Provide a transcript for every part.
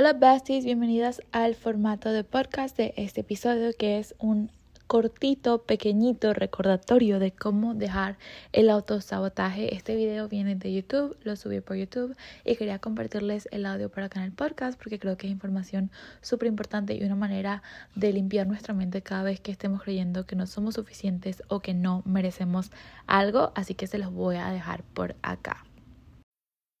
Hola besties, bienvenidas al formato de podcast de este episodio que es un cortito, pequeñito recordatorio de cómo dejar el autosabotaje. Este video viene de YouTube, lo subí por YouTube y quería compartirles el audio para acá en el podcast porque creo que es información súper importante y una manera de limpiar nuestra mente cada vez que estemos creyendo que no somos suficientes o que no merecemos algo. Así que se los voy a dejar por acá.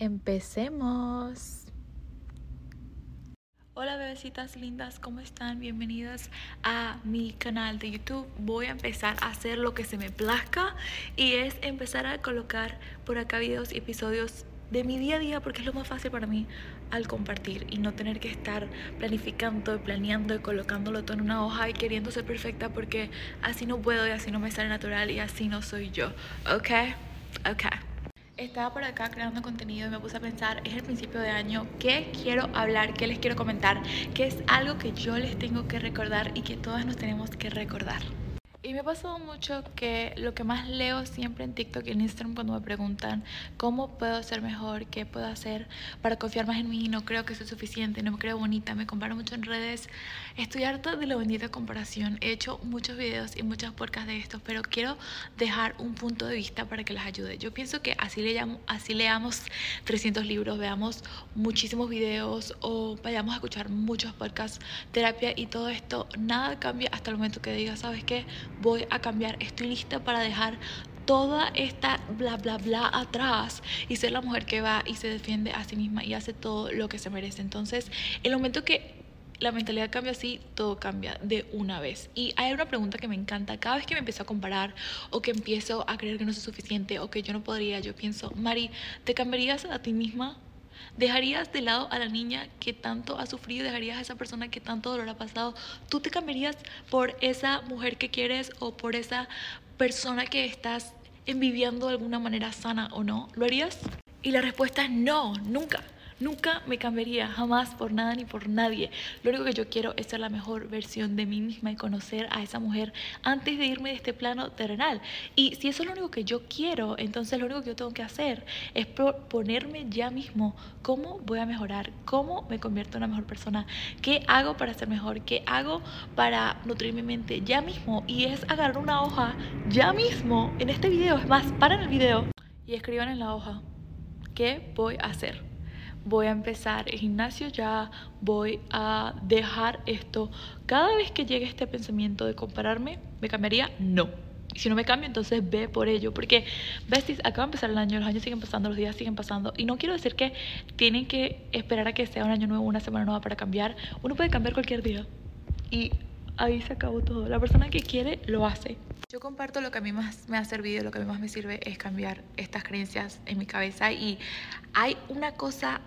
Empecemos. Hola bebecitas lindas, ¿cómo están? Bienvenidas a mi canal de YouTube. Voy a empezar a hacer lo que se me plazca y es empezar a colocar por acá videos y episodios de mi día a día porque es lo más fácil para mí al compartir y no tener que estar planificando y planeando y colocándolo todo en una hoja y queriendo ser perfecta porque así no puedo y así no me sale natural y así no soy yo. ¿Ok? Ok estaba por acá creando contenido y me puse a pensar, es el principio de año, ¿qué quiero hablar? ¿Qué les quiero comentar? ¿Qué es algo que yo les tengo que recordar y que todas nos tenemos que recordar? Y me ha pasado mucho que lo que más leo siempre en TikTok y en Instagram cuando me preguntan cómo puedo ser mejor, qué puedo hacer para confiar más en mí, no creo que soy suficiente, no me creo bonita, me comparo mucho en redes. Estoy harta de la bendita comparación. He hecho muchos videos y muchas podcasts de estos, pero quiero dejar un punto de vista para que les ayude. Yo pienso que así, le llamo, así leamos 300 libros, veamos muchísimos videos o vayamos a escuchar muchos podcasts, terapia y todo esto, nada cambia hasta el momento que digas, ¿sabes qué? Voy a cambiar, estoy lista para dejar toda esta bla bla bla atrás y ser la mujer que va y se defiende a sí misma y hace todo lo que se merece. Entonces, el momento que la mentalidad cambia así, todo cambia de una vez. Y hay una pregunta que me encanta. Cada vez que me empiezo a comparar o que empiezo a creer que no soy suficiente o que yo no podría, yo pienso, Mari, ¿te cambiarías a ti misma ¿Dejarías de lado a la niña que tanto ha sufrido? ¿Dejarías a esa persona que tanto dolor ha pasado? ¿Tú te cambiarías por esa mujer que quieres o por esa persona que estás envidiando de alguna manera sana o no? ¿Lo harías? Y la respuesta es no, nunca. Nunca me cambiaría, jamás por nada ni por nadie. Lo único que yo quiero es ser la mejor versión de mí misma y conocer a esa mujer antes de irme de este plano terrenal. Y si eso es lo único que yo quiero, entonces lo único que yo tengo que hacer es ponerme ya mismo cómo voy a mejorar, cómo me convierto en una mejor persona, qué hago para ser mejor, qué hago para nutrir mi mente ya mismo. Y es agarrar una hoja ya mismo en este video. Es más, paren el video y escriban en la hoja qué voy a hacer voy a empezar el gimnasio ya, voy a dejar esto. Cada vez que llegue este pensamiento de compararme, ¿me cambiaría? No. Si no me cambio, entonces ve por ello. Porque, besties, acaba de empezar el año, los años siguen pasando, los días siguen pasando. Y no quiero decir que tienen que esperar a que sea un año nuevo, una semana nueva para cambiar. Uno puede cambiar cualquier día. Y ahí se acabó todo. La persona que quiere, lo hace. Yo comparto lo que a mí más me ha servido, lo que a mí más me sirve es cambiar estas creencias en mi cabeza y hay una cosa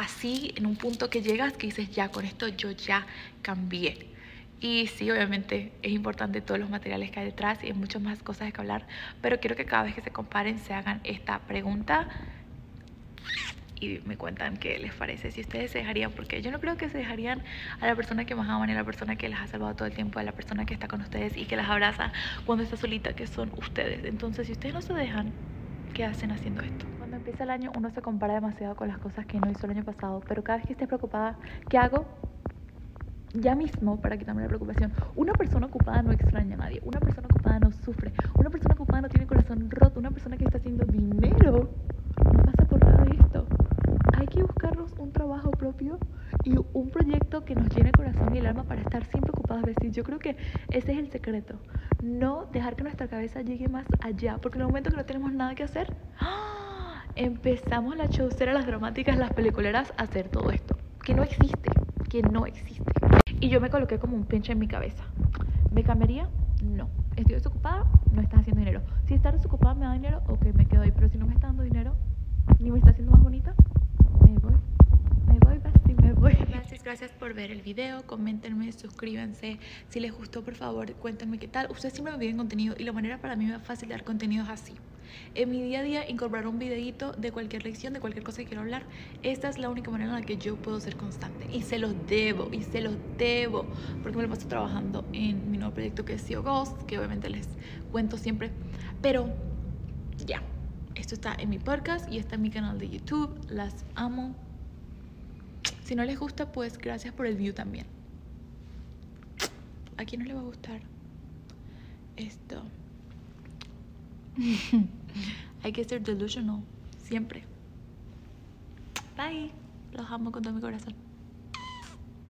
así en un punto que llegas que dices, ya, con esto yo ya cambié. Y sí, obviamente es importante todos los materiales que hay detrás y hay muchas más cosas que hablar, pero quiero que cada vez que se comparen se hagan esta pregunta y me cuentan qué les parece, si ustedes se dejarían, porque yo no creo que se dejarían a la persona que más aman y a la persona que las ha salvado todo el tiempo, a la persona que está con ustedes y que las abraza cuando está solita, que son ustedes. Entonces, si ustedes no se dejan, ¿qué hacen haciendo esto? Cuando empieza el año uno se compara demasiado con las cosas que no hizo el año pasado, pero cada vez que estés preocupada, ¿qué hago? ya mismo, para quitarme la preocupación, una persona ocupada no extraña a nadie, una persona ocupada no sufre, una persona ocupada no tiene corazón roto, una persona que está haciendo dinero no pasa por nada de esto hay que buscarnos un trabajo propio y un proyecto que nos llene el corazón y el alma para estar siempre ocupados de Yo creo que ese es el secreto. No dejar que nuestra cabeza llegue más allá, porque en el momento que no tenemos nada que hacer, ¡ah! empezamos la showcera, las dramáticas, las peliculeras a hacer todo esto, que no existe, que no existe. Y yo me coloqué como un pinche en mi cabeza. ¿Me cambiaría? No. ¿Estoy desocupada? No estás haciendo dinero. Si estás desocupada me da dinero, ok, me quedo ahí. Pero si no me está dando dinero, ni me está haciendo más por ver el video, coméntenme, suscríbanse. Si les gustó, por favor, cuéntenme qué tal. Ustedes siempre me piden contenido y la manera para mí más fácil de dar contenido es así. En mi día a día incorporar un videito de cualquier lección, de cualquier cosa que quiero hablar. Esta es la única manera en la que yo puedo ser constante. Y se los debo, y se los debo. Porque me lo paso trabajando en mi nuevo proyecto que es CEO Ghost, que obviamente les cuento siempre. Pero ya, esto está en mi podcast y está en mi canal de YouTube. Las amo. Si no les gusta, pues gracias por el view también. ¿A quién no le va a gustar esto? Hay que ser delusional, siempre. Bye. Los amo con todo mi corazón.